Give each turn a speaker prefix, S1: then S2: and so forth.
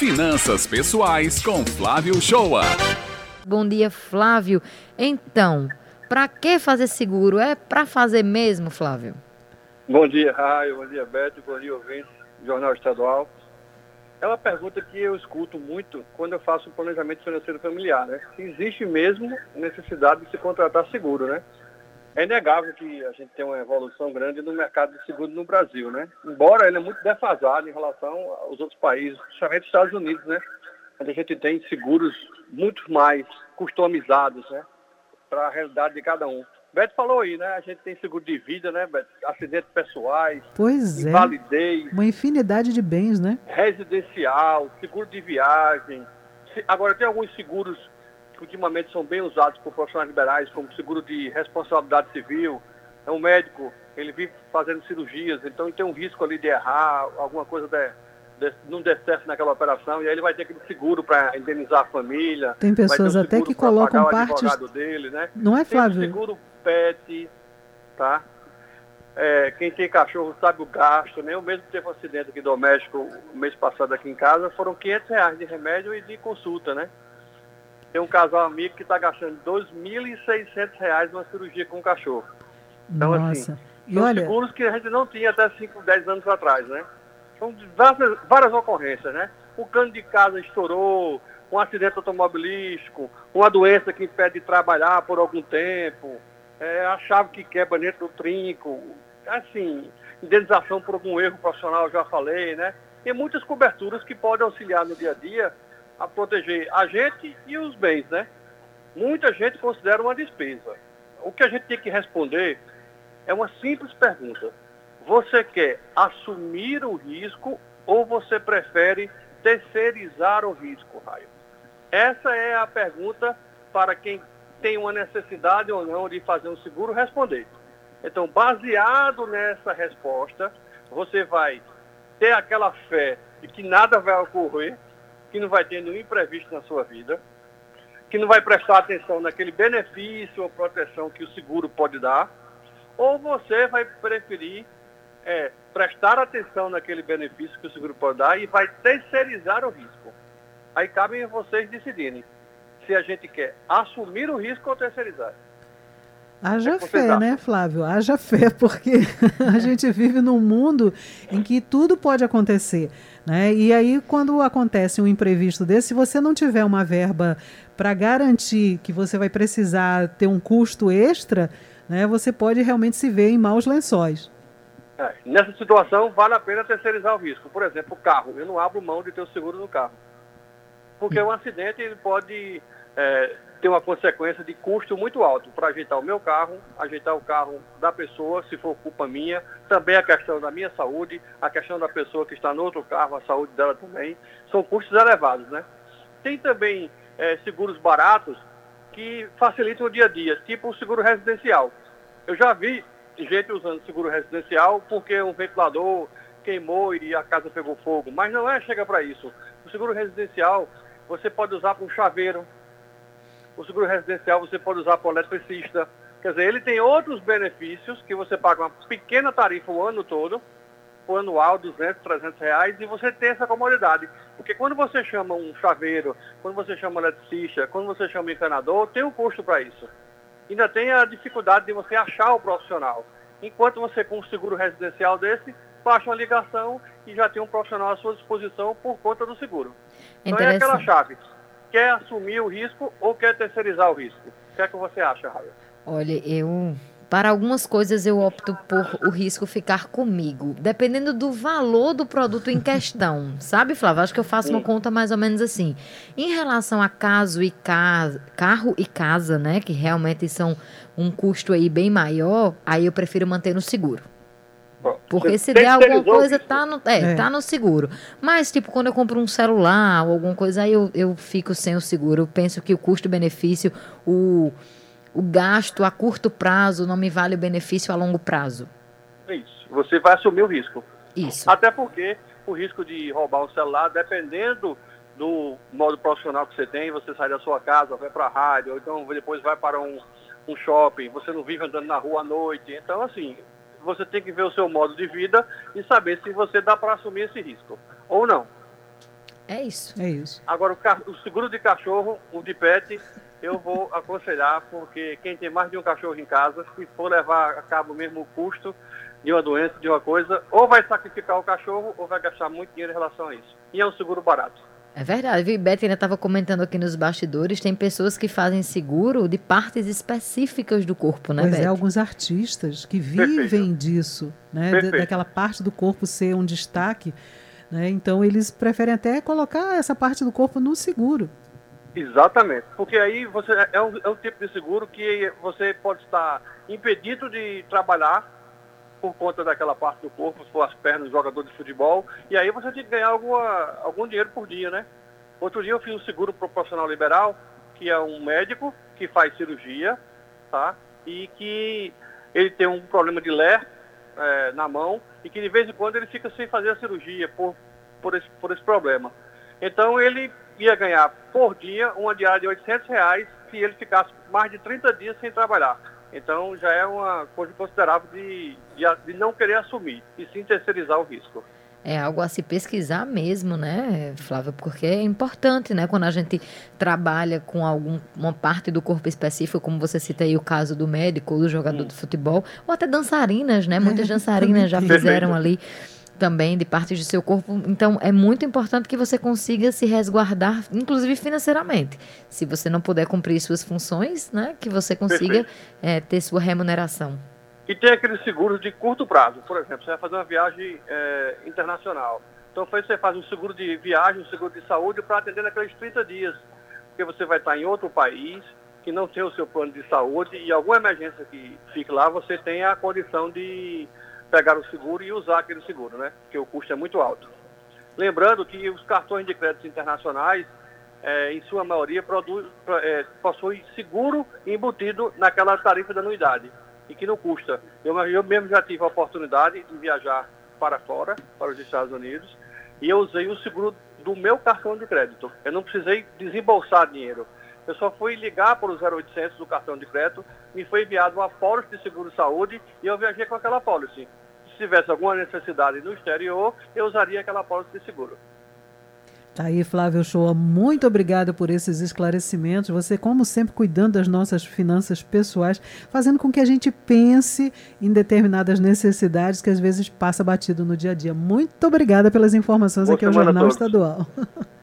S1: Finanças Pessoais com Flávio Shoa.
S2: Bom dia, Flávio. Então, para que fazer seguro? É para fazer mesmo, Flávio?
S3: Bom dia, Raio. Bom dia, Beto. Bom dia, ouvinte. Jornal Estadual. É uma pergunta que eu escuto muito quando eu faço um planejamento financeiro familiar, né? Existe mesmo necessidade de se contratar seguro, né? É inegável que a gente tem uma evolução grande no mercado de seguro no Brasil, né? Embora ele é muito defasado em relação aos outros países, principalmente Estados Unidos, né? Onde a gente tem seguros muito mais customizados, né? Para a realidade de cada um. Beto falou aí, né? A gente tem seguro de vida, né, Beto? Acidentes pessoais,
S4: pois
S3: é. invalidez.
S4: Uma infinidade de bens, né?
S3: Residencial, seguro de viagem. Agora tem alguns seguros que ultimamente são bem usados por profissionais liberais, como seguro de responsabilidade civil. É um médico, ele vive fazendo cirurgias, então tem um risco ali de errar, alguma coisa de, de, não der certo naquela operação, e aí ele vai ter aquele seguro para indenizar a família.
S4: Tem pessoas um até que colocam partes.
S3: Dele, né?
S4: Não é, Flávio?
S3: Tem um seguro PET, tá? É, quem tem cachorro sabe o gasto, né? Eu mesmo teve um acidente aqui doméstico o mês passado aqui em casa, foram 500 reais de remédio e de consulta, né? Tem um casal amigo que está gastando R$ 2.600 numa cirurgia com o cachorro. Então,
S4: Nossa.
S3: assim, e são olha... seguros que a gente não tinha até 5, 10 anos atrás, né? São várias, várias ocorrências, né? O cano de casa estourou, um acidente automobilístico, uma doença que impede de trabalhar por algum tempo, é, a chave que quebra dentro do trinco, assim, indenização por algum erro profissional, já falei, né? Tem muitas coberturas que podem auxiliar no dia a dia a proteger a gente e os bens, né? Muita gente considera uma despesa. O que a gente tem que responder é uma simples pergunta. Você quer assumir o risco ou você prefere terceirizar o risco, Raio? Essa é a pergunta para quem tem uma necessidade ou não de fazer um seguro responder. Então, baseado nessa resposta, você vai ter aquela fé de que nada vai ocorrer que não vai ter nenhum imprevisto na sua vida, que não vai prestar atenção naquele benefício ou proteção que o seguro pode dar, ou você vai preferir é, prestar atenção naquele benefício que o seguro pode dar e vai terceirizar o risco. Aí cabe vocês decidirem se a gente quer assumir o risco ou terceirizar.
S4: Haja é fé, né, Flávio? Haja fé, porque a gente vive num mundo em que tudo pode acontecer. Né? E aí, quando acontece um imprevisto desse, se você não tiver uma verba para garantir que você vai precisar ter um custo extra, né, você pode realmente se ver em maus lençóis.
S3: É, nessa situação, vale a pena terceirizar o risco. Por exemplo, o carro. Eu não abro mão de ter o seguro no carro. Porque um acidente ele pode é, tem uma consequência de custo muito alto para ajeitar o meu carro, ajeitar o carro da pessoa, se for culpa minha, também a questão da minha saúde, a questão da pessoa que está no outro carro, a saúde dela também, são custos elevados, né? Tem também é, seguros baratos que facilitam o dia a dia, tipo o seguro residencial. Eu já vi gente usando seguro residencial porque um ventilador queimou e a casa pegou fogo, mas não é chega para isso. O seguro residencial você pode usar para um chaveiro, o seguro residencial você pode usar para o eletricista. Quer dizer, ele tem outros benefícios que você paga uma pequena tarifa o ano todo, o anual, 200, 300 reais, e você tem essa comodidade. Porque quando você chama um chaveiro, quando você chama um eletricista, quando você chama um encanador, tem um custo para isso. Ainda tem a dificuldade de você achar o profissional. Enquanto você com um seguro residencial desse, baixa uma ligação e já tem um profissional à sua disposição por conta do seguro. Então é aquela chave quer assumir o risco ou quer terceirizar o risco? O que é que você acha, Raia?
S2: Olha, eu para algumas coisas eu opto por o risco ficar comigo, dependendo do valor do produto em questão. Sabe, Flávio? Acho que eu faço uma conta mais ou menos assim. Em relação a caso e casa, carro e casa, né, que realmente são um custo aí bem maior, aí eu prefiro manter no seguro. Porque se der alguma coisa, tá no, é, é. tá no seguro. Mas, tipo, quando eu compro um celular ou alguma coisa, aí eu, eu fico sem o seguro. Eu penso que o custo-benefício, o, o gasto a curto prazo não me vale o benefício a longo prazo.
S3: Isso. Você vai assumir o risco.
S2: Isso.
S3: Até porque o risco de roubar um celular, dependendo do modo profissional que você tem, você sai da sua casa, vai para a rádio, ou então depois vai para um, um shopping, você não vive andando na rua à noite. Então, assim, você tem que ver o seu modo de vida e saber se você dá para assumir esse risco ou não.
S2: É isso.
S4: É isso.
S3: Agora, o, o seguro de cachorro, o de pet, eu vou aconselhar, porque quem tem mais de um cachorro em casa, se for levar a cabo mesmo o custo de uma doença, de uma coisa, ou vai sacrificar o cachorro, ou vai gastar muito dinheiro em relação a isso. E é um seguro barato.
S2: É verdade, viu? Beth ainda estava comentando aqui nos bastidores, tem pessoas que fazem seguro de partes específicas do corpo, né,
S4: pois
S2: Beth?
S4: é, alguns artistas que vivem Perfeito. disso, né? Perfeito. Daquela parte do corpo ser um destaque, né? Então eles preferem até colocar essa parte do corpo no seguro.
S3: Exatamente, porque aí você é um, é um tipo de seguro que você pode estar impedido de trabalhar por conta daquela parte do corpo, se for as pernas do jogador de futebol, e aí você tem que ganhar alguma, algum dinheiro por dia, né? Outro dia eu fiz um seguro proporcional liberal, que é um médico que faz cirurgia, tá? E que ele tem um problema de ler é, na mão e que de vez em quando ele fica sem fazer a cirurgia por, por, esse, por esse problema. Então ele ia ganhar por dia uma diária de 800 reais se ele ficasse mais de 30 dias sem trabalhar. Então já é uma coisa considerável de, de, de não querer assumir e sim terceirizar o risco.
S2: É algo a se pesquisar mesmo, né, Flávia? Porque é importante, né? Quando a gente trabalha com alguma parte do corpo específico, como você cita aí o caso do médico, do jogador de futebol, ou até dançarinas, né? Muitas dançarinas já fizeram ali também de partes do seu corpo. Então, é muito importante que você consiga se resguardar, inclusive financeiramente. Se você não puder cumprir suas funções, né, que você consiga é, ter sua remuneração.
S3: E tem aqueles seguros de curto prazo. Por exemplo, você vai fazer uma viagem é, internacional. Então, você faz um seguro de viagem, um seguro de saúde para atender naqueles 30 dias. Porque você vai estar em outro país, que não tem o seu plano de saúde e alguma emergência que fique lá, você tem a condição de pegar o seguro e usar aquele seguro, né? Porque o custo é muito alto. Lembrando que os cartões de crédito internacionais, é, em sua maioria, produz, é, possuem seguro embutido naquela tarifa da anuidade e que não custa. Eu, eu mesmo já tive a oportunidade de viajar para fora, para os Estados Unidos, e eu usei o seguro do meu cartão de crédito. Eu não precisei desembolsar dinheiro. Eu só fui ligar para o 0800 do cartão de crédito, me foi enviado uma pólice de seguro-saúde e eu viajei com aquela pólice tivesse alguma necessidade no exterior, eu usaria aquela pólice de seguro.
S4: Tá aí, Flávio Shoa, muito obrigada por esses esclarecimentos. Você, como sempre, cuidando das nossas finanças pessoais, fazendo com que a gente pense em determinadas necessidades que às vezes passa batido no dia a dia. Muito obrigada pelas informações Boa aqui ao Jornal Estadual.